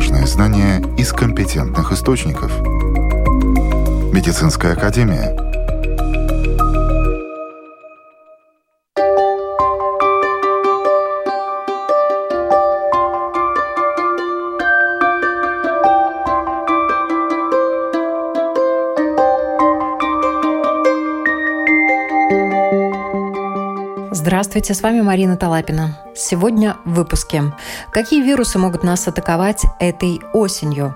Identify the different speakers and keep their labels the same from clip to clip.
Speaker 1: важные знания из компетентных источников. Медицинская академия –
Speaker 2: Здравствуйте, с вами Марина Талапина. Сегодня в выпуске. Какие вирусы могут нас атаковать этой осенью?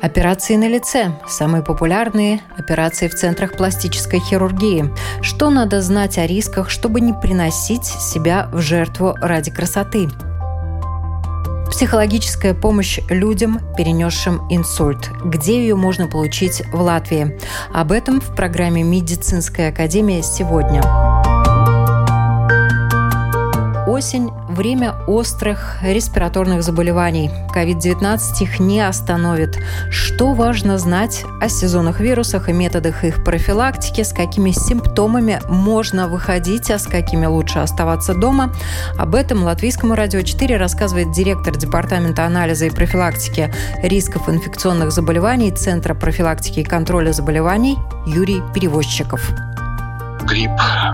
Speaker 2: Операции на лице. Самые популярные операции в центрах пластической хирургии. Что надо знать о рисках, чтобы не приносить себя в жертву ради красоты? Психологическая помощь людям, перенесшим инсульт. Где ее можно получить в Латвии? Об этом в программе «Медицинская академия» сегодня осень – время острых респираторных заболеваний. COVID-19 их не остановит. Что важно знать о сезонных вирусах и методах их профилактики, с какими симптомами можно выходить, а с какими лучше оставаться дома? Об этом Латвийскому радио 4 рассказывает директор Департамента анализа и профилактики рисков инфекционных заболеваний Центра профилактики и контроля заболеваний Юрий Перевозчиков
Speaker 3: грипп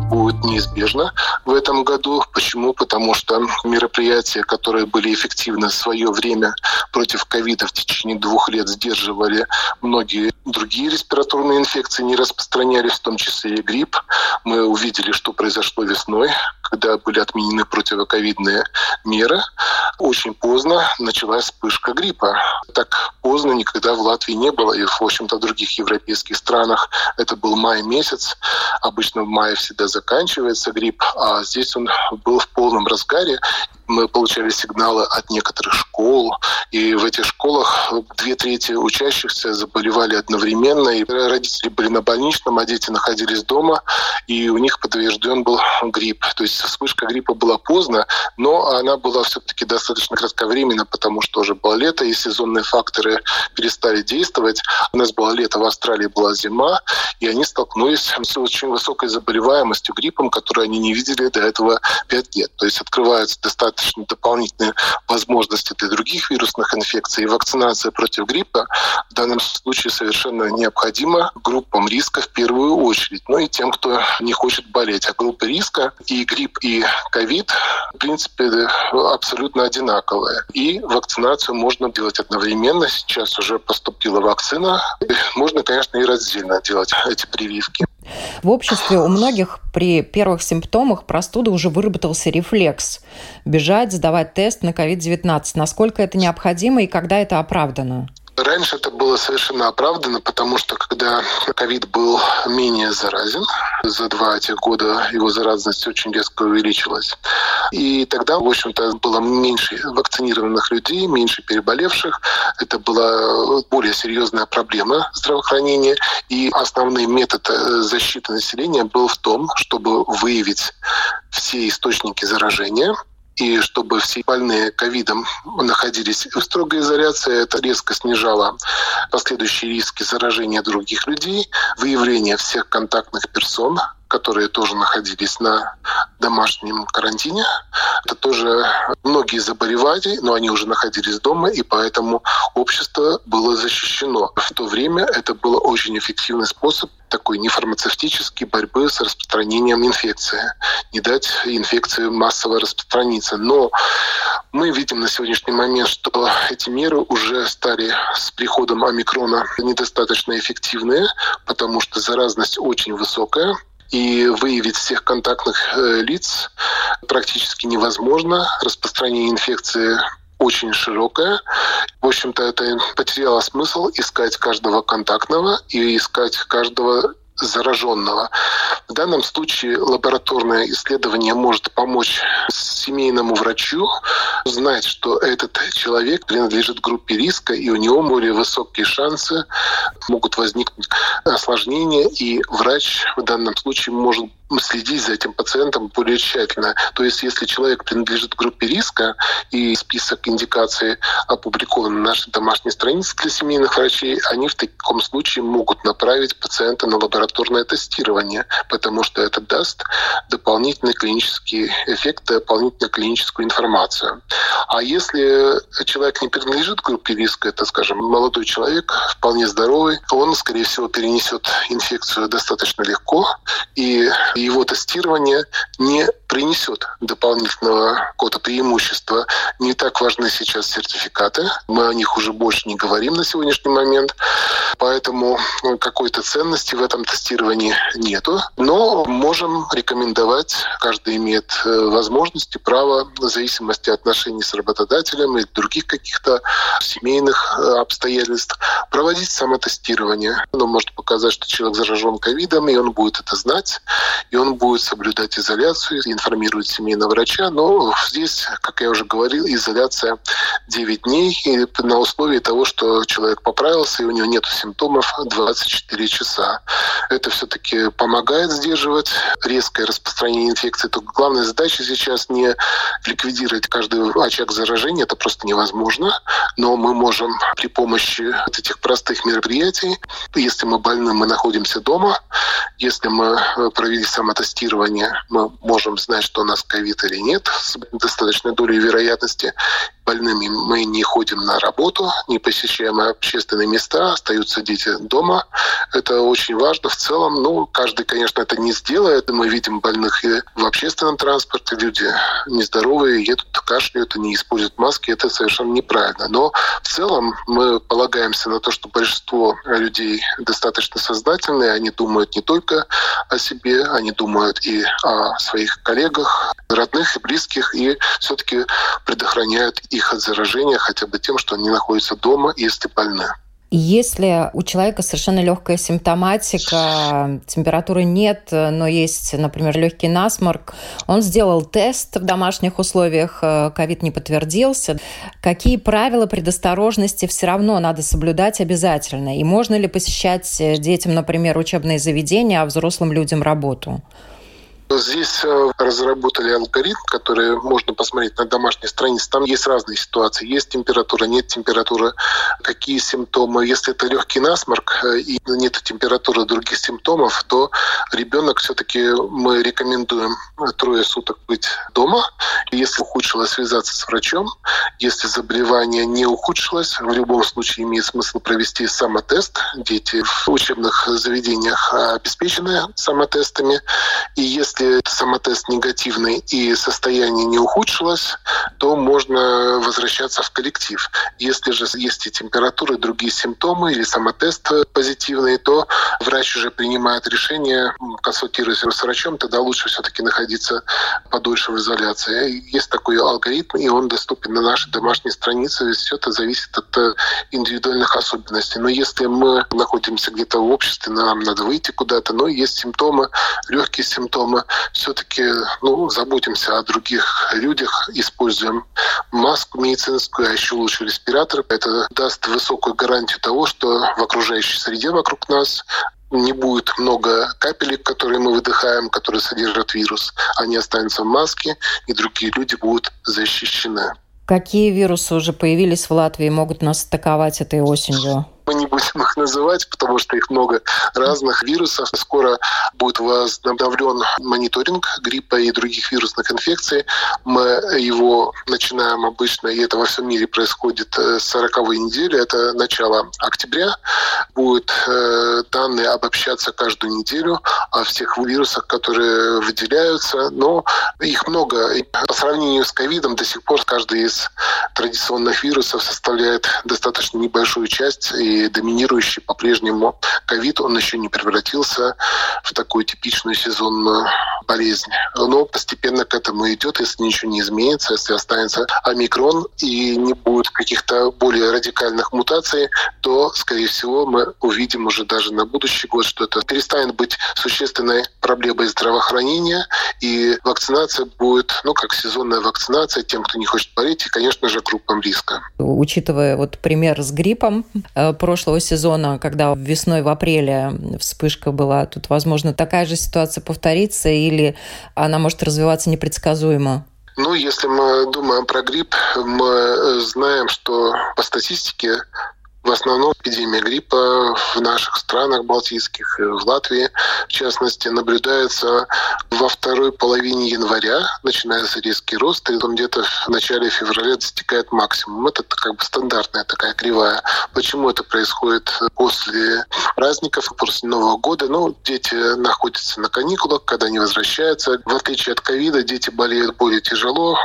Speaker 3: будет неизбежно в этом году. Почему? Потому что мероприятия, которые были эффективны в свое время против ковида в течение двух лет сдерживали многие другие респираторные инфекции, не распространялись, в том числе и грипп. Мы увидели, что произошло весной, когда были отменены противоковидные меры. Очень поздно началась вспышка гриппа. Так поздно никогда в Латвии не было, и, в общем-то, в других европейских странах это был май месяц. Обычно мае всегда заканчивается грипп, а здесь он был в полном разгаре. Мы получали сигналы от некоторых школ, и в этих школах две трети учащихся заболевали одновременно, и родители были на больничном, а дети находились дома, и у них подтвержден был грипп. То есть вспышка гриппа была поздно, но она была все-таки достаточно кратковременно, потому что уже было лето, и сезонные факторы перестали действовать. У нас было лето, в Австралии была зима, и они столкнулись с очень высокой заболеваемостью гриппом, которую они не видели до этого пять лет. То есть открываются достаточно дополнительные возможности для других вирусных инфекций. И вакцинация против гриппа в данном случае совершенно необходима группам риска в первую очередь, ну и тем, кто не хочет болеть. А группы риска и грипп, и ковид, в принципе, абсолютно одинаковые. И вакцинацию можно делать одновременно. Сейчас уже поступила вакцина. Можно, конечно, и раздельно делать эти прививки.
Speaker 2: В обществе у многих при первых симптомах простуды уже выработался рефлекс – бежать, сдавать тест на COVID-19. Насколько это необходимо и когда это оправдано?
Speaker 3: Раньше это было совершенно оправдано, потому что когда ковид был менее заразен, за два этих года его заразность очень резко увеличилась. И тогда, в общем-то, было меньше вакцинированных людей, меньше переболевших. Это была более серьезная проблема здравоохранения. И основной метод э, защиты населения был в том, чтобы выявить все источники заражения, и чтобы все больные ковидом находились. В строгой изоляции, это резко снижало последующие риски заражения других людей, выявление всех контактных персон, которые тоже находились на домашнем карантине. Это тоже многие заболевали, но они уже находились дома, и поэтому общество было защищено. В то время это был очень эффективный способ такой нефармацевтический борьбы с распространением инфекции. Не дать инфекции массово распространиться. Но мы видим на сегодняшний момент, что эти меры уже стали с приходом омикрона недостаточно эффективные, потому что заразность очень высокая и выявить всех контактных э, лиц практически невозможно. Распространение инфекции очень широкая. В общем-то, это потеряло смысл искать каждого контактного и искать каждого зараженного. В данном случае лабораторное исследование может помочь семейному врачу знать, что этот человек принадлежит группе риска, и у него более высокие шансы могут возникнуть осложнения, и врач в данном случае может следить за этим пациентом более тщательно. То есть, если человек принадлежит группе риска и список индикаций опубликован на нашей домашней странице для семейных врачей, они в таком случае могут направить пациента на лабораторное тестирование, потому что это даст дополнительный клинический эффект, дополнительную клиническую информацию. А если человек не принадлежит группе риска, это, скажем, молодой человек, вполне здоровый, он, скорее всего, перенесет инфекцию достаточно легко, и его тестирование не принесет дополнительного какого-то преимущества. Не так важны сейчас сертификаты. Мы о них уже больше не говорим на сегодняшний момент. Поэтому ну, какой-то ценности в этом тестировании нету. Но можем рекомендовать, каждый имеет э, возможности, право, в зависимости от отношений с работодателем и других каких-то семейных э, обстоятельств, проводить самотестирование. Оно может показать, что человек заражен ковидом, и он будет это знать, и он будет соблюдать изоляцию, информирует семейного врача. Но здесь, как я уже говорил, изоляция 9 дней и на условии того, что человек поправился и у него нет симптомов 24 часа. Это все-таки помогает сдерживать резкое распространение инфекции. То главная задача сейчас не ликвидировать каждый очаг заражения, это просто невозможно. Но мы можем при помощи этих простых мероприятий, если мы больны, мы находимся дома, если мы провели самотестирование, мы можем знать, что у нас ковид или нет с достаточной долей вероятности. Больными мы не ходим на работу, не посещаем общественные места, остаются дети дома. Это очень важно. В целом, ну, каждый, конечно, это не сделает. Мы видим больных и в общественном транспорте. Люди нездоровые, едут, кашляют, не используют маски. Это совершенно неправильно. Но в целом мы полагаемся на то, что большинство людей достаточно сознательные. Они думают не только о себе, они думают и о своих коллегах, родных и близких, и все-таки предохраняют их от заражения хотя бы тем, что они находятся дома, если больны.
Speaker 2: Если у человека совершенно легкая симптоматика, температуры нет, но есть, например, легкий насморк, он сделал тест в домашних условиях, ковид не подтвердился. Какие правила предосторожности все равно надо соблюдать обязательно? И можно ли посещать детям, например, учебные заведения, а взрослым людям работу?
Speaker 3: Здесь э, разработали алгоритм, который можно посмотреть на домашней странице. Там есть разные ситуации. Есть температура, нет температуры, какие симптомы. Если это легкий насморк э, и нет температуры других симптомов, то ребенок все-таки мы рекомендуем трое суток быть дома. Если ухудшилось, связаться с врачом. Если заболевание не ухудшилось, в любом случае имеет смысл провести самотест. Дети в учебных заведениях обеспечены самотестами. И если если самотест негативный и состояние не ухудшилось, то можно возвращаться в коллектив. Если же есть и температура, и другие симптомы, или самотест позитивный, то врач уже принимает решение, консультируясь с врачом, тогда лучше все-таки находиться подольше в изоляции. Есть такой алгоритм, и он доступен на нашей домашней странице. Все это зависит от э, индивидуальных особенностей. Но если мы находимся где-то в обществе, нам надо выйти куда-то, но есть симптомы, легкие симптомы, все-таки ну, заботимся о других людях, используем маску медицинскую, а еще лучше респиратор. Это даст высокую гарантию того, что в окружающей среде вокруг нас не будет много капелек, которые мы выдыхаем, которые содержат вирус. Они останутся в маске, и другие люди будут защищены.
Speaker 2: Какие вирусы уже появились в Латвии, могут нас атаковать этой осенью?
Speaker 3: Мы не будем их называть, потому что их много разных вирусов. Скоро будет возобновлен мониторинг гриппа и других вирусных инфекций. Мы его начинаем обычно, и это во всем мире происходит э, с 40 недели, это начало октября. Будут э, данные обобщаться каждую неделю о всех вирусах, которые выделяются. Но их много. И по сравнению с ковидом до сих пор каждый из традиционных вирусов составляет достаточно небольшую часть и доминирующий по-прежнему ковид, он еще не превратился в такую типичную сезонную болезнь. Но постепенно к этому идет, если ничего не изменится, если останется омикрон и не будет каких-то более радикальных мутаций, то, скорее всего, мы увидим уже даже на будущий год, что это перестанет быть существенной проблемой здравоохранения, и вакцинация будет, ну, как сезонная вакцинация тем, кто не хочет болеть, и, конечно же, группам риска.
Speaker 2: Учитывая вот пример с гриппом э, прошлого сезона, когда весной в апреле вспышка была, тут, возможно, такая же ситуация повторится или она может развиваться непредсказуемо?
Speaker 3: Ну, если мы думаем про грипп, мы знаем, что по статистике в основном эпидемия гриппа в наших странах балтийских, в Латвии, в частности, наблюдается во второй половине января, начинается резкий рост, и он где-то в начале февраля достигает максимум. Это как бы стандартная такая кривая. Почему это происходит после праздников, после Нового года? Ну, дети находятся на каникулах, когда они возвращаются. В отличие от ковида, дети болеют более тяжело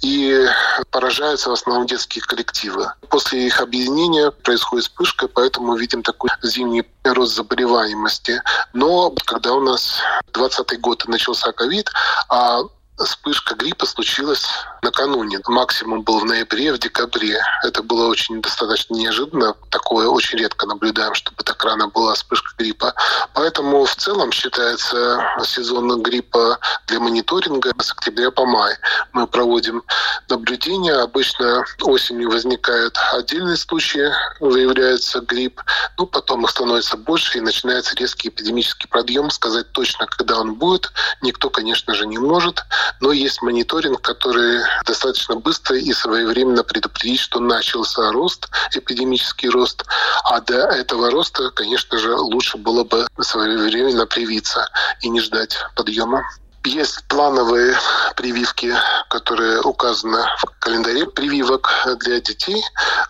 Speaker 3: и поражаются в основном детские коллективы. После их объединения происходит вспышка, поэтому мы видим такой зимний рост заболеваемости. Но когда у нас 20 год начался ковид, а вспышка гриппа случилась накануне. Максимум был в ноябре, в декабре. Это было очень достаточно неожиданно. Такое очень редко наблюдаем, чтобы так рано была вспышка гриппа. Поэтому в целом считается сезон гриппа для мониторинга с октября по май. Мы проводим наблюдения. Обычно осенью возникают отдельные случаи, выявляется грипп. Ну, потом их становится больше и начинается резкий эпидемический подъем. Сказать точно, когда он будет, никто, конечно же, не может. Но есть мониторинг, который достаточно быстро и своевременно предупредить, что начался рост, эпидемический рост. А до этого роста, конечно же, лучше было бы своевременно привиться и не ждать подъема. Есть плановые прививки, которые указаны в календаре прививок для детей.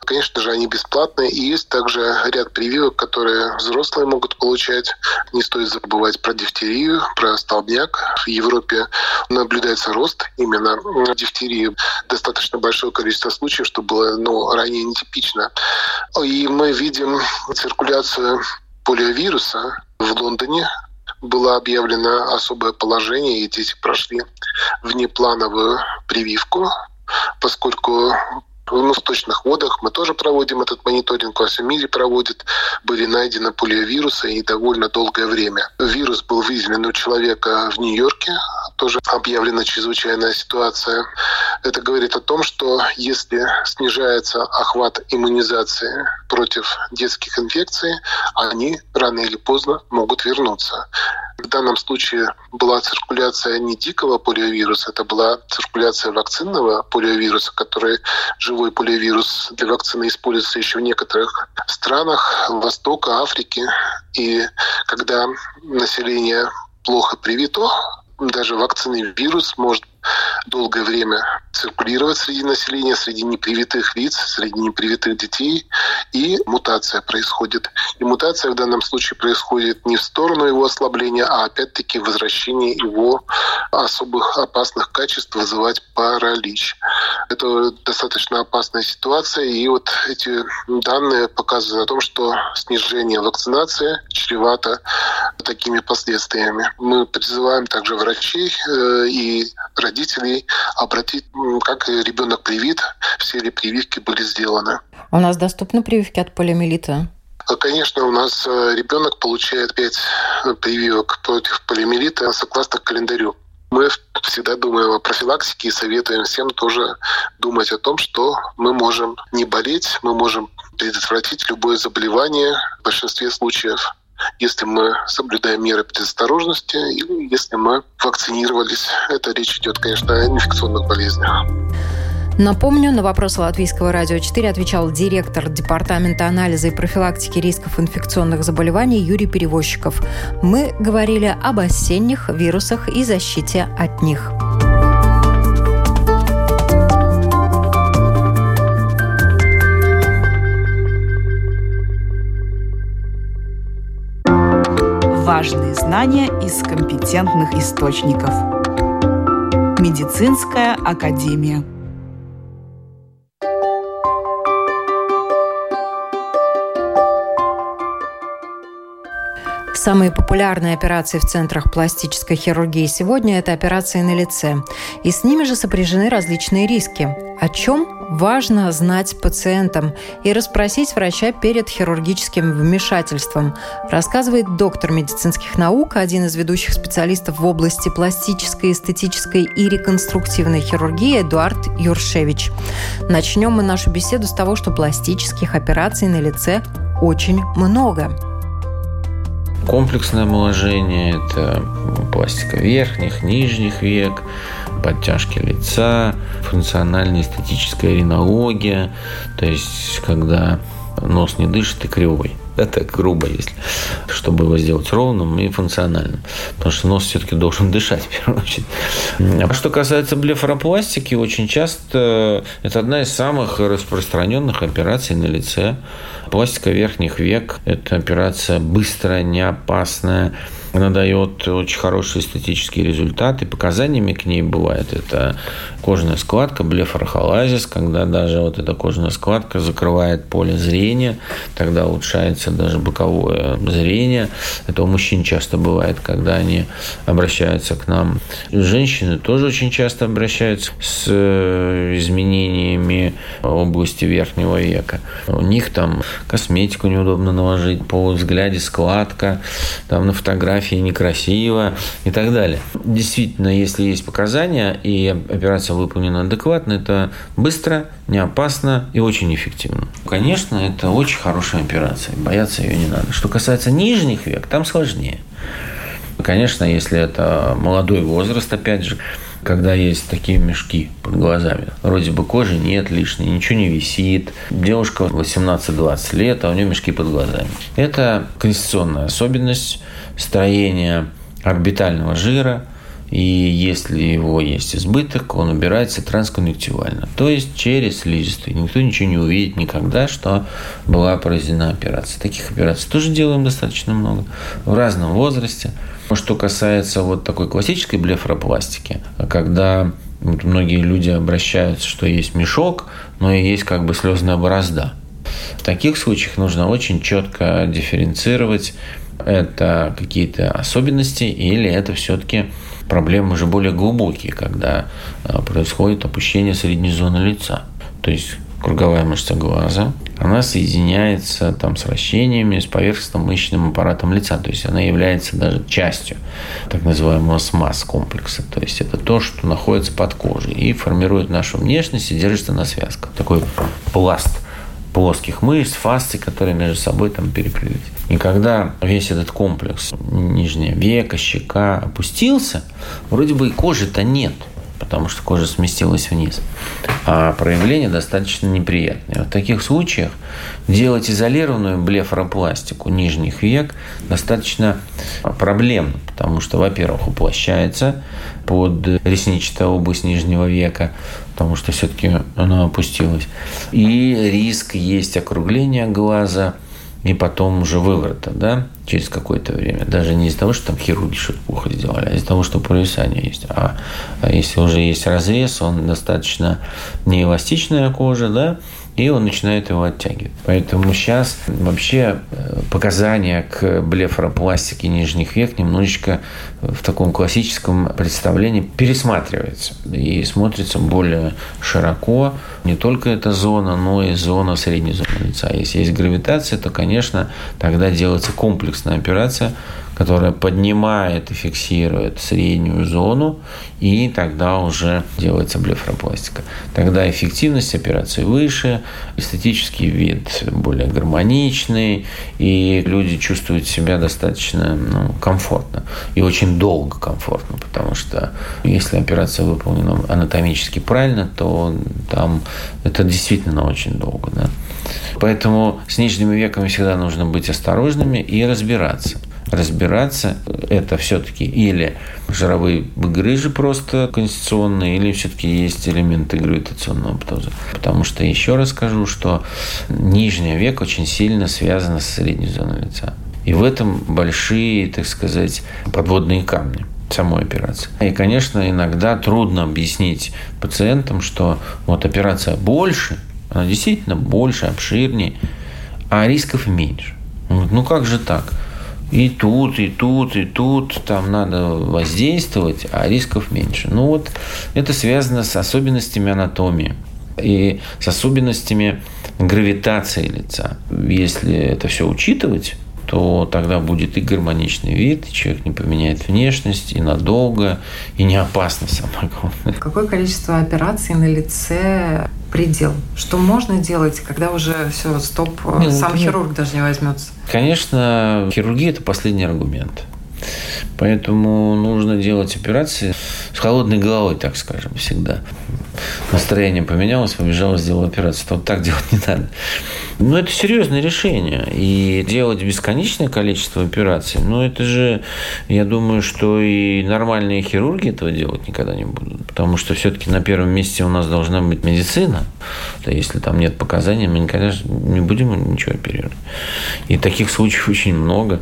Speaker 3: Конечно же, они бесплатные. И есть также ряд прививок, которые взрослые могут получать. Не стоит забывать про дифтерию, про столбняк. В Европе наблюдается рост именно дифтерии. Достаточно большое количество случаев, что было ну, ранее нетипично. И мы видим циркуляцию полиовируса в Лондоне было объявлено особое положение, и дети прошли внеплановую прививку, поскольку в сточных водах мы тоже проводим этот мониторинг, во всем мире проводит. Были найдены полиовирусы и довольно долгое время. Вирус был выявлен у человека в Нью-Йорке, тоже объявлена чрезвычайная ситуация. Это говорит о том, что если снижается охват иммунизации против детских инфекций, они рано или поздно могут вернуться. В данном случае была циркуляция не дикого полиовируса, это была циркуляция вакцинного полиовируса, который живой полиовирус для вакцины используется еще в некоторых странах Востока, Африки. И когда население плохо привито, даже вакцинный вирус может долгое время циркулировать среди населения, среди непривитых лиц, среди непривитых детей, и мутация происходит. И мутация в данном случае происходит не в сторону его ослабления, а опять-таки возвращение его особых опасных качеств вызывать паралич. Это достаточно опасная ситуация, и вот эти данные показывают о том, что снижение вакцинации чревато такими последствиями. Мы призываем также врачей э, и родителей обратить, как ребенок привит, все ли прививки были сделаны.
Speaker 2: У нас доступны прививки от полиомиелита?
Speaker 3: Конечно, у нас э, ребенок получает 5 э, прививок против полиомиелита согласно календарю. Мы всегда думаем о профилактике и советуем всем тоже думать о том, что мы можем не болеть, мы можем предотвратить любое заболевание в большинстве случаев если мы соблюдаем меры предосторожности и если мы вакцинировались. Это речь идет, конечно, о инфекционных болезнях.
Speaker 2: Напомню, на вопрос Латвийского радио 4 отвечал директор Департамента анализа и профилактики рисков инфекционных заболеваний Юрий Перевозчиков. Мы говорили об осенних вирусах и защите от них.
Speaker 4: Важные знания из компетентных источников. Медицинская академия.
Speaker 2: Самые популярные операции в центрах пластической хирургии сегодня – это операции на лице. И с ними же сопряжены различные риски. о чем важно знать пациентам и расспросить врача перед хирургическим вмешательством, рассказывает доктор медицинских наук, один из ведущих специалистов в области пластической, эстетической и реконструктивной хирургии Эдуард Юршевич. Начнем мы нашу беседу с того, что пластических операций на лице очень много.
Speaker 5: Комплексное омоложение – это пластика верхних, нижних век, подтяжки лица, функциональная эстетическая ринология, то есть когда нос не дышит и кривой. Это грубо, если, чтобы его сделать ровным и функциональным. Потому что нос все-таки должен дышать, в первую очередь. А что касается блефаропластики, очень часто это одна из самых распространенных операций на лице. Пластика верхних век – это операция быстрая, не опасная, она дает очень хороший эстетический результат, и показаниями к ней бывает это кожная складка, блефорохолазис, когда даже вот эта кожная складка закрывает поле зрения, тогда улучшается даже боковое зрение. Это у мужчин часто бывает, когда они обращаются к нам. Женщины тоже очень часто обращаются с э, изменениями области верхнего века. У них там косметику неудобно наложить, по взгляде складка, там на фотографии некрасиво и так далее. Действительно, если есть показания и операция выполнена адекватно, это быстро, не опасно и очень эффективно. Конечно, это очень хорошая операция, бояться ее не надо. Что касается нижних век, там сложнее. Конечно, если это молодой возраст, опять же, когда есть такие мешки под глазами. Вроде бы кожи нет лишней, ничего не висит. Девушка 18-20 лет, а у нее мешки под глазами. Это конституционная особенность строения орбитального жира, и если его есть избыток, он убирается трансконъюнктивально, то есть через слизистую. Никто ничего не увидит никогда, что была произведена операция. Таких операций тоже делаем достаточно много в разном возрасте. Что касается вот такой классической блефоропластики, когда вот многие люди обращаются, что есть мешок, но и есть как бы слезная борозда. В таких случаях нужно очень четко дифференцировать, это какие-то особенности или это все-таки проблемы уже более глубокие, когда э, происходит опущение средней зоны лица. То есть круговая мышца глаза, она соединяется там с вращениями, с поверхностным мышечным аппаратом лица. То есть она является даже частью так называемого СМАС комплекса. То есть это то, что находится под кожей и формирует нашу внешность и держится на связках. Такой пласт плоских мышц, фасций, которые между собой там переплелись. И когда весь этот комплекс, нижняя века, щека опустился, вроде бы и кожи-то нет – потому что кожа сместилась вниз. А проявление достаточно неприятное. В таких случаях делать изолированную блефоропластику нижних век достаточно проблемно, потому что, во-первых, уплощается под ресничатая область нижнего века, потому что все-таки она опустилась. И риск есть округления глаза – и потом уже выворота, да, через какое-то время. Даже не из-за того, что там хирурги что-то плохо сделали, а из-за того, что провисание есть. А, а если уже есть разрез, он достаточно неэластичная кожа, да, и он начинает его оттягивать. Поэтому сейчас вообще э, показания к блефоропластике нижних век немножечко в таком классическом представлении пересматривается и смотрится более широко. Не только эта зона, но и зона средней зоны лица. Если есть гравитация, то, конечно, тогда делается комплексная операция – которая поднимает и фиксирует среднюю зону, и тогда уже делается блефропластика. Тогда эффективность операции выше, эстетический вид более гармоничный, и люди чувствуют себя достаточно ну, комфортно. И очень долго комфортно, потому что если операция выполнена анатомически правильно, то там это действительно очень долго. Да? Поэтому с нижними веками всегда нужно быть осторожными и разбираться разбираться, это все-таки или жировые грыжи просто конституционные, или все-таки есть элементы гравитационного птоза. Потому что еще раз скажу, что нижний век очень сильно связан с средней зоной лица. И в этом большие, так сказать, подводные камни самой операции. И, конечно, иногда трудно объяснить пациентам, что вот операция больше, она действительно больше, обширнее, а рисков меньше. Ну как же так? И тут, и тут, и тут там надо воздействовать, а рисков меньше. Ну вот это связано с особенностями анатомии. и с особенностями гравитации лица. Если это все учитывать, то тогда будет и гармоничный вид, и человек не поменяет внешность, и надолго, и не опасно, самое главное.
Speaker 2: Какое количество операций на лице предел? Что можно делать, когда уже все, стоп, не, сам нет. хирург даже не возьмется?
Speaker 5: Конечно, хирургия – это последний аргумент. Поэтому нужно делать операции с холодной головой, так скажем, всегда. Настроение поменялось, побежал, сделал операцию. Вот так делать не надо. Ну, это серьезное решение. И делать бесконечное количество операций, ну, это же, я думаю, что и нормальные хирурги этого делать никогда не будут. Потому что все-таки на первом месте у нас должна быть медицина. Да, если там нет показаний, мы никогда не будем ничего оперировать. И таких случаев очень много.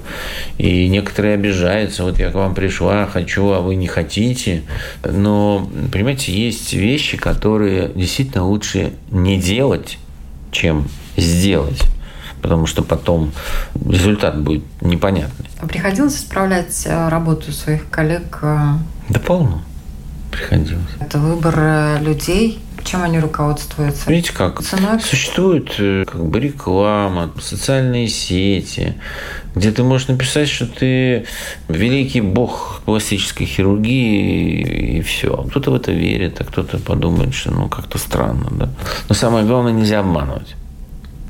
Speaker 5: И некоторые обижаются. Вот я к вам пришла, хочу, а вы не хотите. Но, понимаете, есть вещи, которые действительно лучше не делать, чем сделать потому что потом результат будет непонятный.
Speaker 2: А приходилось исправлять э, работу своих коллег? Э?
Speaker 5: Да полно приходилось.
Speaker 2: Это выбор э, людей, чем они руководствуются?
Speaker 5: Видите как? Ценой? Существует как бы реклама, социальные сети, где ты можешь написать, что ты великий бог пластической хирургии и все. Кто-то в это верит, а кто-то подумает, что ну как-то странно. Да? Но самое главное, нельзя обманывать.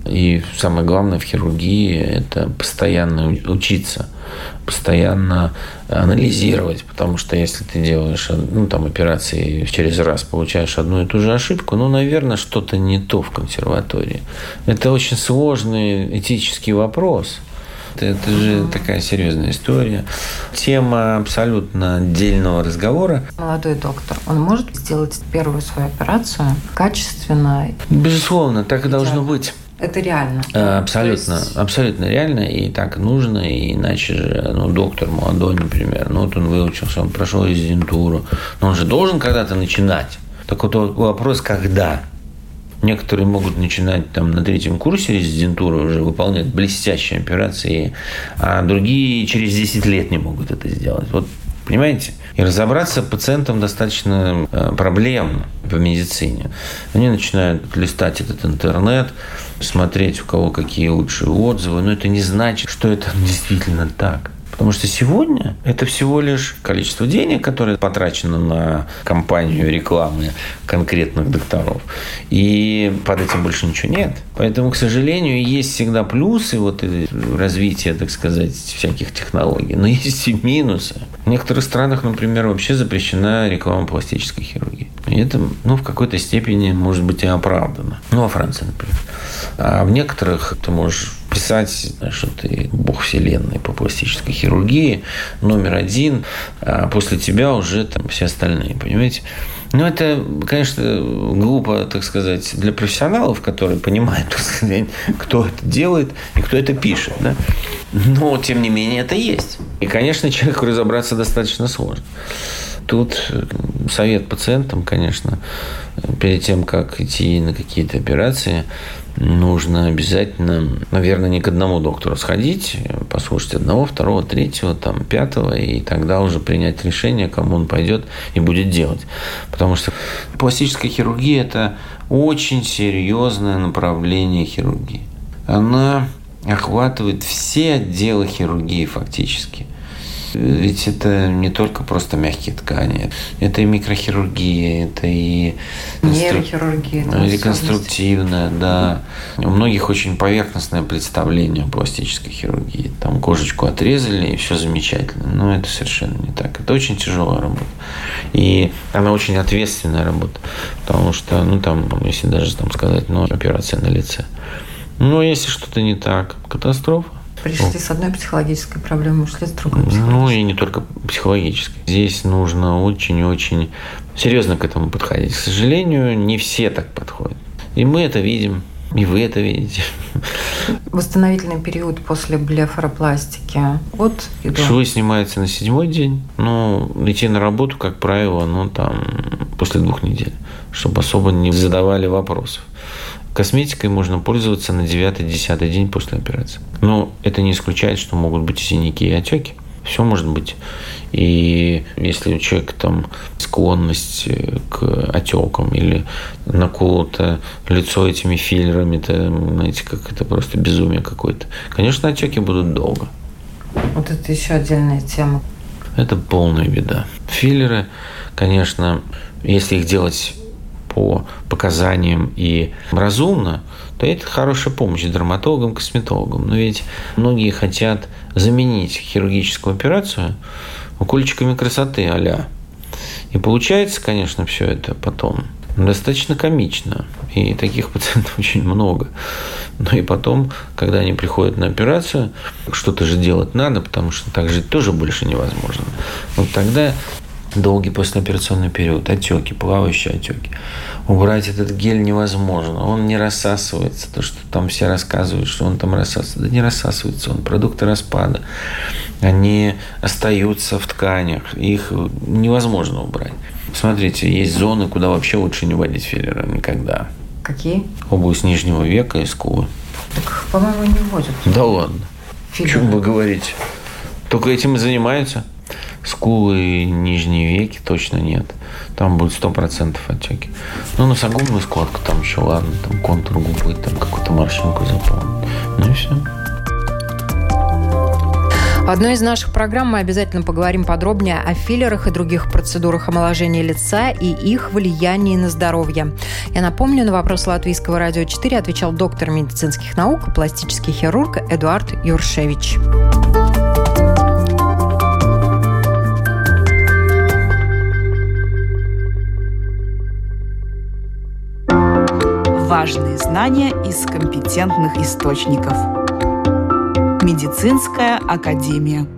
Speaker 5: И самое главное в хирургии – это постоянно учиться, постоянно анализировать, потому что если ты делаешь ну, там, операции через раз, получаешь одну и ту же ошибку, ну, наверное, что-то не то в консерватории. Это очень сложный этический вопрос. Это, это же такая серьезная история. Тема абсолютно отдельного разговора.
Speaker 2: Молодой доктор, он может сделать первую свою операцию качественно?
Speaker 5: Безусловно, так и должно быть.
Speaker 2: Это реально.
Speaker 5: Э, абсолютно, есть... абсолютно реально, и так нужно, и иначе же, ну, доктор молодой, например, ну, вот он выучился, он прошел резидентуру, но он же должен когда-то начинать. Так вот вопрос, когда? Некоторые могут начинать там на третьем курсе резидентуры уже выполнять блестящие операции, а другие через 10 лет не могут это сделать. Вот Понимаете? И разобраться пациентам достаточно э, проблемно по медицине. Они начинают листать этот интернет, смотреть, у кого какие лучшие отзывы, но это не значит, что это действительно так. Потому что сегодня это всего лишь количество денег, которое потрачено на кампанию рекламы конкретных докторов. И под этим больше ничего нет. Поэтому, к сожалению, есть всегда плюсы вот развития, так сказать, всяких технологий, но есть и минусы. В некоторых странах, например, вообще запрещена реклама пластической хирургии. И это, ну, в какой-то степени может быть и оправдано. Ну, во Франции, например. А в некоторых ты можешь писать, что ты бог вселенной по пластической хирургии, номер один, а после тебя уже там все остальные, понимаете? Ну, это, конечно, глупо, так сказать, для профессионалов, которые понимают, так сказать, кто это делает и кто это пишет. Да? Но, тем не менее, это есть. И, конечно, человеку разобраться достаточно сложно. Тут совет пациентам, конечно, перед тем, как идти на какие-то операции, нужно обязательно, наверное, не к одному доктору сходить, послушать одного, второго, третьего, там, пятого, и тогда уже принять решение, кому он пойдет и будет делать. Потому что пластическая хирургия – это очень серьезное направление хирургии. Она охватывает все отделы хирургии фактически. Ведь это не только просто мягкие ткани, это и микрохирургия, это и
Speaker 2: нейрохирургия,
Speaker 5: реконструктивная, да. У многих очень поверхностное представление о пластической хирургии. Там кожечку отрезали и все замечательно. Но это совершенно не так. Это очень тяжелая работа. И она очень ответственная работа. Потому что, ну там, если даже там сказать, ну, операция на лице. Но если что-то не так, катастрофа.
Speaker 2: Пришли с одной психологической проблемой, ушли с другой
Speaker 5: Ну и не только психологической. Здесь нужно очень-очень серьезно к этому подходить. К сожалению, не все так подходят. И мы это видим, и вы это видите.
Speaker 2: Восстановительный период после блефаропластики. Вот
Speaker 5: и Швы снимаются на седьмой день. Но идти на работу, как правило, ну там после двух недель, чтобы особо не задавали вопросов. Косметикой можно пользоваться на 9-10 день после операции. Но это не исключает, что могут быть синяки и отеки. Все может быть. И если у человека там склонность к отекам или наколото лицо этими филлерами, то, знаете, как это просто безумие какое-то. Конечно, отеки будут долго.
Speaker 2: Вот это еще отдельная тема.
Speaker 5: Это полная беда. Филлеры, конечно, если их делать по показаниям и разумно, то это хорошая помощь дерматологам, косметологам. Но ведь многие хотят заменить хирургическую операцию укольчиками красоты а И получается, конечно, все это потом достаточно комично. И таких пациентов очень много. Но и потом, когда они приходят на операцию, что-то же делать надо, потому что так жить тоже больше невозможно. Вот тогда долгий послеоперационный период, отеки, плавающие отеки. Убрать этот гель невозможно. Он не рассасывается. То, что там все рассказывают, что он там рассасывается. Да не рассасывается он. Продукты распада. Они остаются в тканях. Их невозможно убрать. Смотрите, есть зоны, куда вообще лучше не вводить филлеры никогда.
Speaker 2: Какие?
Speaker 5: Область нижнего века и скулы.
Speaker 2: Так, по-моему, не вводят.
Speaker 5: Да ладно. Филлеры. Чем вы говорите? Только этим и занимаются. Скулы нижние веки точно нет. Там будет сто процентов отеки. Ну, носогубную складку там еще ладно, там контур губы, там какую-то морщинку заполнить. Ну и все.
Speaker 2: В одной из наших программ мы обязательно поговорим подробнее о филлерах и других процедурах омоложения лица и их влиянии на здоровье. Я напомню, на вопрос Латвийского радио 4 отвечал доктор медицинских наук, пластический хирург Эдуард Юршевич.
Speaker 4: Важные знания из компетентных источников – Медицинская академия.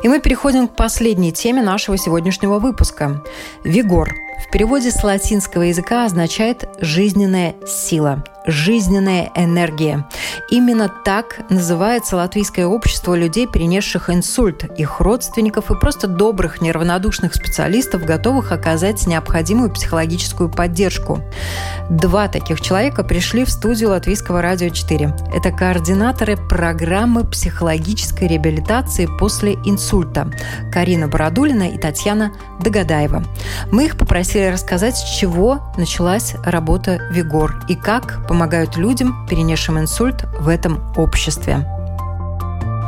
Speaker 2: И мы переходим к последней теме нашего сегодняшнего выпуска. Вигор в переводе с латинского языка означает «жизненная сила», жизненная энергия. Именно так называется латвийское общество людей, перенесших инсульт, их родственников и просто добрых, неравнодушных специалистов, готовых оказать необходимую психологическую поддержку. Два таких человека пришли в студию Латвийского радио 4. Это координаторы программы психологической реабилитации после инсульта Карина Бородулина и Татьяна Догадаева. Мы их попросили рассказать, с чего началась работа Вигор и как помогают людям, перенесшим инсульт, в этом обществе.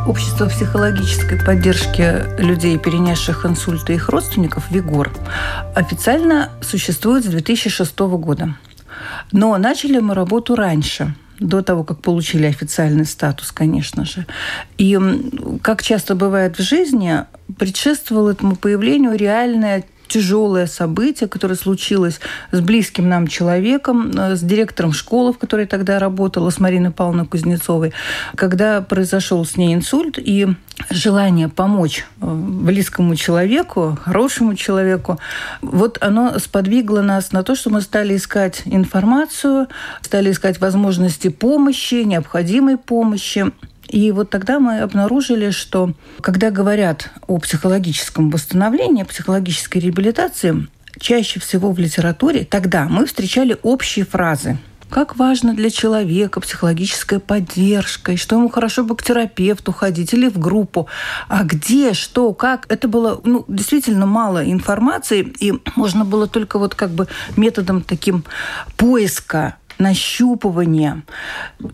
Speaker 6: Общество психологической поддержки людей, перенесших инсульт и их родственников, ВИГОР, официально существует с 2006 года. Но начали мы работу раньше – до того, как получили официальный статус, конечно же. И, как часто бывает в жизни, предшествовало этому появлению реальное тяжелое событие, которое случилось с близким нам человеком, э, с директором школы, в которой тогда работала, с Мариной Павловной Кузнецовой, когда произошел с ней инсульт, и желание помочь э, близкому человеку, хорошему человеку, вот оно сподвигло нас на то, что мы стали искать информацию, стали искать возможности помощи, необходимой помощи. И вот тогда мы обнаружили, что когда говорят о психологическом восстановлении, о психологической реабилитации, чаще всего в литературе тогда мы встречали общие фразы как важно для человека психологическая поддержка, и что ему хорошо бы к терапевту ходить или в группу. А где, что, как, это было ну, действительно мало информации, и можно было только вот как бы методом таким поиска нащупывания,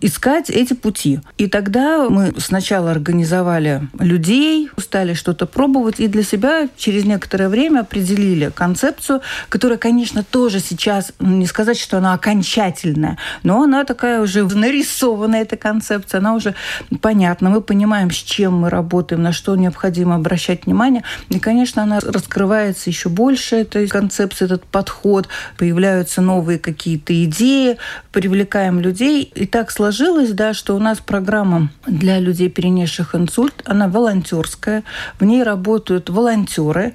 Speaker 6: искать эти пути. И тогда мы сначала организовали людей, стали что-то пробовать, и для себя через некоторое время определили концепцию, которая, конечно, тоже сейчас, ну, не сказать, что она окончательная, но она такая уже нарисованная, эта концепция, она уже понятна. Мы понимаем, с чем мы работаем, на что необходимо обращать внимание. И, конечно, она раскрывается еще больше, эта концепция, этот подход, появляются новые какие-то идеи, привлекаем людей. И так сложилось, да, что у нас программа для людей, перенесших инсульт, она волонтерская. В ней работают волонтеры.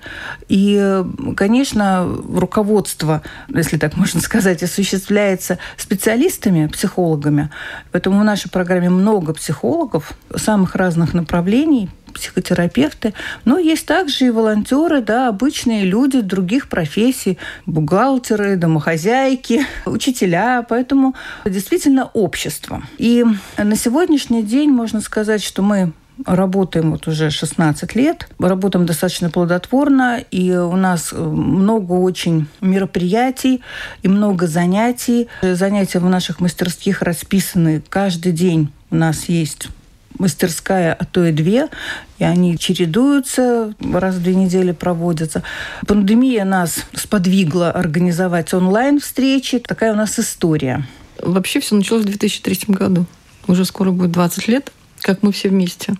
Speaker 6: И, конечно, руководство, если так можно сказать, осуществляется специалистами, психологами. Поэтому в нашей программе много психологов самых разных направлений, психотерапевты, но есть также и волонтеры, да, обычные люди других профессий, бухгалтеры, домохозяйки, учителя, поэтому действительно общество. И на сегодняшний день можно сказать, что мы работаем вот уже 16 лет, работаем достаточно плодотворно, и у нас много очень мероприятий и много занятий. Занятия в наших мастерских расписаны каждый день. У нас есть мастерская, а то и две, и они чередуются, раз в две недели проводятся. Пандемия нас сподвигла организовать онлайн-встречи. Такая у нас история.
Speaker 7: Вообще все началось в 2003 году. Уже скоро будет 20 лет, как мы все вместе.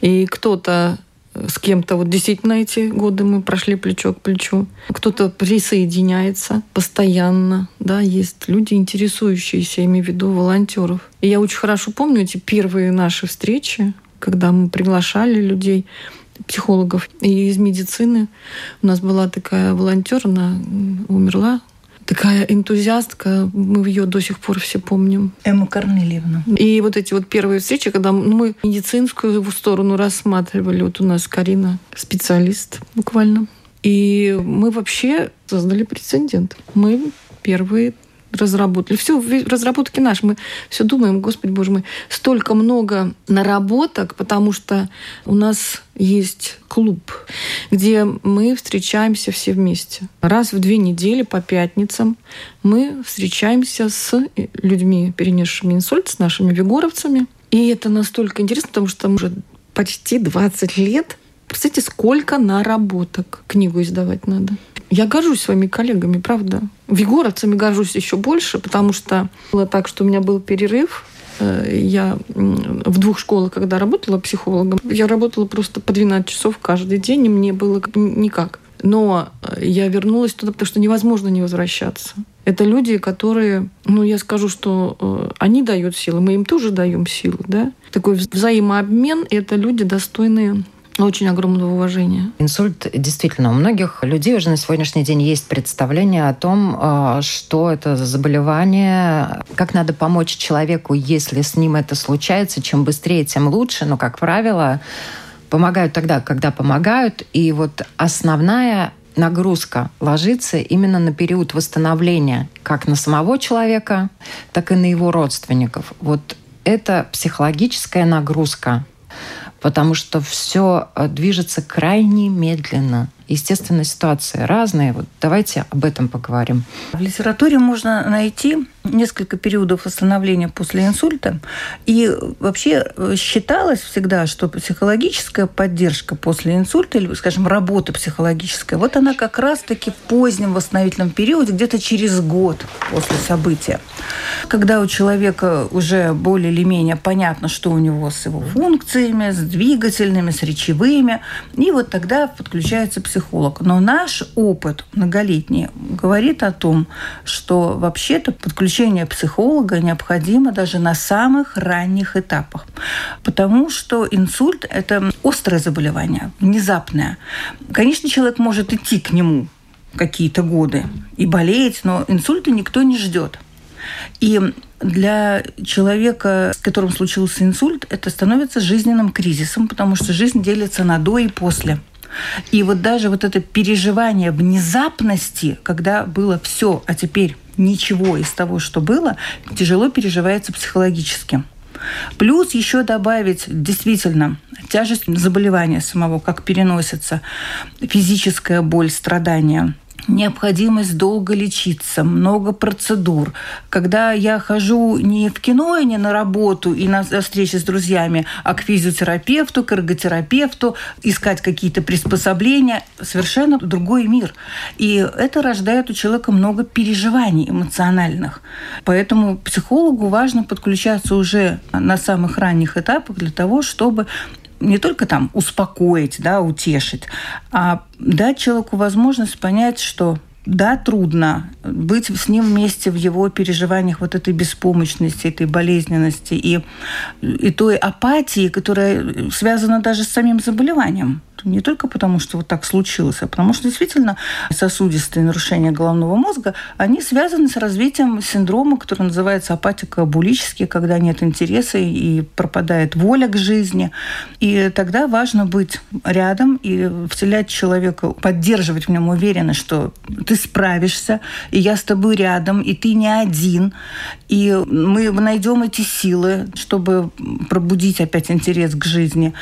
Speaker 7: И кто-то с кем-то, вот действительно эти годы мы прошли плечо к плечу. Кто-то присоединяется постоянно, да, есть люди, интересующиеся, имею в виду волонтеров. И я очень хорошо помню эти первые наши встречи, когда мы приглашали людей, психологов и из медицины. У нас была такая волонтер, она умерла такая энтузиастка, мы ее до сих пор все помним.
Speaker 6: Эмма Корнельевна.
Speaker 7: И вот эти вот первые встречи, когда ну, мы медицинскую сторону рассматривали, вот у нас Карина специалист буквально. И мы вообще создали прецедент. Мы первые разработали. Все в разработке наши. Мы все думаем, Господи Боже мой, столько много наработок, потому что у нас есть клуб, где мы встречаемся все вместе. Раз в две недели по пятницам мы встречаемся с людьми, перенесшими инсульт, с нашими вигоровцами. И это настолько интересно, потому что уже почти 20 лет Представьте, сколько наработок книгу издавать надо. Я горжусь своими коллегами, правда. Вигоровцами горжусь еще больше, потому что было так, что у меня был перерыв. Э, я в двух школах, когда работала психологом, я работала просто по 12 часов каждый день, и мне было никак. Но э, я вернулась туда, потому что невозможно не возвращаться. Это люди, которые, ну, я скажу, что э, они дают силы, мы им тоже даем силу, да. Такой взаимообмен – это люди достойные очень огромного уважения.
Speaker 2: Инсульт действительно у многих людей уже на сегодняшний день есть представление о том, а, что это за заболевание, как надо помочь человеку, если с ним это случается. Чем быстрее, тем лучше. Но, как правило, помогают тогда, когда помогают. И вот основная нагрузка ложится именно на период восстановления как на самого человека, так и на его родственников. Вот это психологическая нагрузка потому что все э, движется крайне медленно. Естественно, ситуации разные. Вот давайте об этом поговорим.
Speaker 6: В литературе можно найти несколько периодов восстановления после инсульта. И вообще э, считалось всегда, что психологическая поддержка после инсульта, или, скажем, работа психологическая, вот она как раз-таки в позднем восстановительном периоде, где-то через год после события. Когда у человека уже более или менее понятно, что у него с его функциями, с двигательными, с речевыми, и вот тогда подключается психолог. Но наш опыт многолетний говорит о том, что вообще-то подключение Посещение психолога необходимо даже на самых ранних этапах, потому что инсульт – это острое заболевание, внезапное. Конечно, человек может идти к нему какие-то годы и болеть, но инсульта никто не ждет. И для человека, с которым случился инсульт, это становится жизненным кризисом, потому что жизнь делится на до и после. И вот даже вот это переживание внезапности, когда было все, а теперь ничего из того, что было, тяжело переживается психологически. Плюс еще добавить действительно тяжесть заболевания самого, как переносится, физическая боль, страдания – необходимость долго лечиться, много процедур. Когда я хожу не в кино и не на работу и на встречи с друзьями, а к физиотерапевту, к эрготерапевту, искать какие-то приспособления, совершенно другой мир. И это рождает у человека много переживаний эмоциональных. Поэтому психологу важно подключаться уже на самых ранних этапах для того, чтобы не только там успокоить, да, утешить, а дать человеку возможность понять, что да, трудно быть с ним вместе в его переживаниях вот этой беспомощности, этой болезненности и, и той апатии, которая связана даже с самим заболеванием. Не только потому, что вот так случилось, а потому что действительно сосудистые нарушения головного мозга, они связаны с развитием синдрома, который называется апатико-булический, когда нет интереса и пропадает воля к жизни. И тогда важно быть рядом и вселять человека, поддерживать в нем уверенность, что ты справишься, и я с тобой рядом, и ты не один, и мы найдем эти силы, чтобы пробудить опять интерес к жизни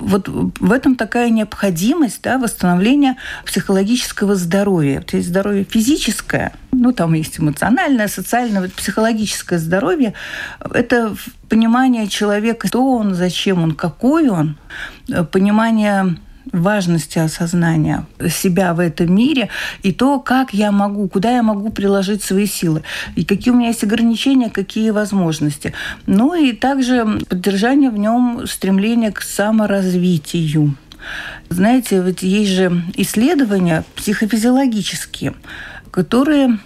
Speaker 6: вот в этом такая необходимость да, восстановления психологического здоровья. Вот есть здоровье физическое, ну, там есть эмоциональное, социальное, вот психологическое здоровье. Это понимание человека, кто он, зачем он, какой он, понимание важности осознания себя в этом мире и то, как я могу, куда я могу приложить свои силы, и какие у меня есть ограничения, какие возможности. Ну и также поддержание в нем стремления к саморазвитию. Знаете, ведь есть же исследования психофизиологические, которые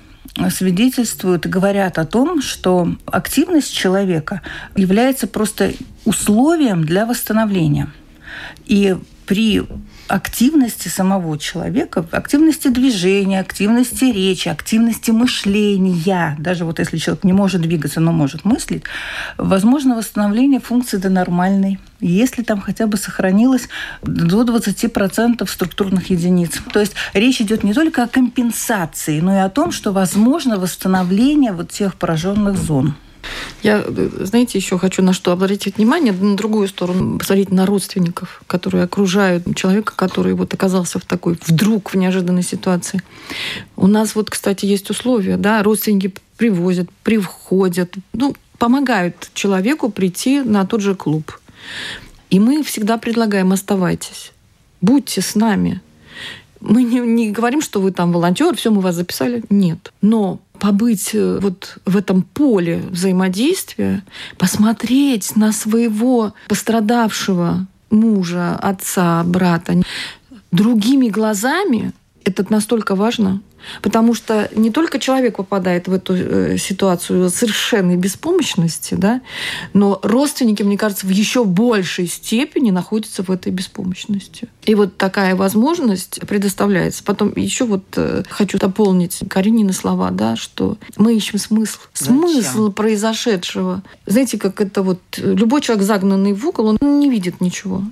Speaker 6: свидетельствуют и говорят о том, что активность человека является просто условием для восстановления. И при активности самого человека, активности движения, активности речи, активности мышления, даже вот если человек не может двигаться, но может мыслить, возможно восстановление функции до нормальной, если там хотя бы сохранилось до 20% структурных единиц. То есть речь идет не только о компенсации, но и о том, что возможно восстановление вот тех пораженных зон.
Speaker 7: Я, знаете, еще хочу на что обратить внимание, на другую сторону, посмотреть на родственников, которые окружают человека, который вот оказался в такой вдруг в неожиданной ситуации. У нас вот, кстати, есть условия, да, родственники привозят, привходят, ну, помогают человеку прийти на тот же клуб. И мы всегда предлагаем, оставайтесь, будьте с нами. Мы не, не говорим, что вы там волонтер, все, мы вас записали. Нет. Но побыть э, вот в этом поле взаимодействия, посмотреть на своего пострадавшего мужа, отца, брата другими глазами, это настолько важно. Потому что не только человек попадает в эту э, ситуацию совершенной беспомощности, да, но родственники, мне кажется, в еще большей степени находятся в этой беспомощности. И вот такая возможность предоставляется. Потом еще вот э, хочу дополнить Каринины слова, да, что мы ищем смысл. Зачем? Смысл произошедшего. Знаете, как это вот любой человек, загнанный в угол, он не видит ничего.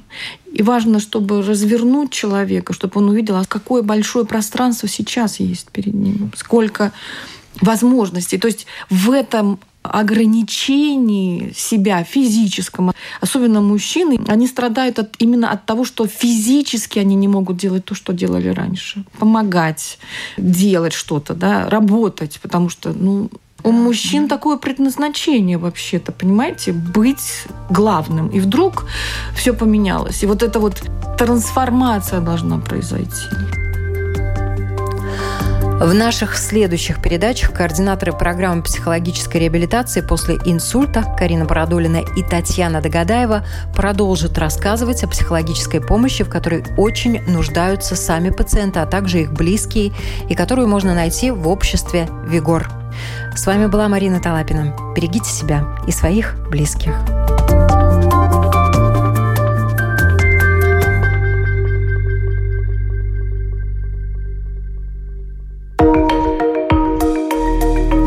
Speaker 7: И важно, чтобы развернуть человека, чтобы он увидел, а какое большое пространство сейчас есть перед ним, сколько возможностей. То есть в этом ограничении себя физическом, особенно мужчины, они страдают от, именно от того, что физически они не могут делать то, что делали раньше. Помогать, делать что-то, да, работать, потому что ну, у мужчин такое предназначение вообще-то, понимаете, быть главным. И вдруг все поменялось. И вот эта вот трансформация должна произойти.
Speaker 2: В наших следующих передачах координаторы программы психологической реабилитации после инсульта Карина Бородулина и Татьяна Догадаева продолжат рассказывать о психологической помощи, в которой очень нуждаются сами пациенты, а также их близкие, и которую можно найти в обществе «Вигор». С вами была Марина Талапина. Берегите себя и своих близких.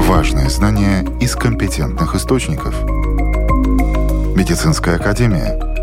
Speaker 1: Важные знания из компетентных источников. Медицинская академия –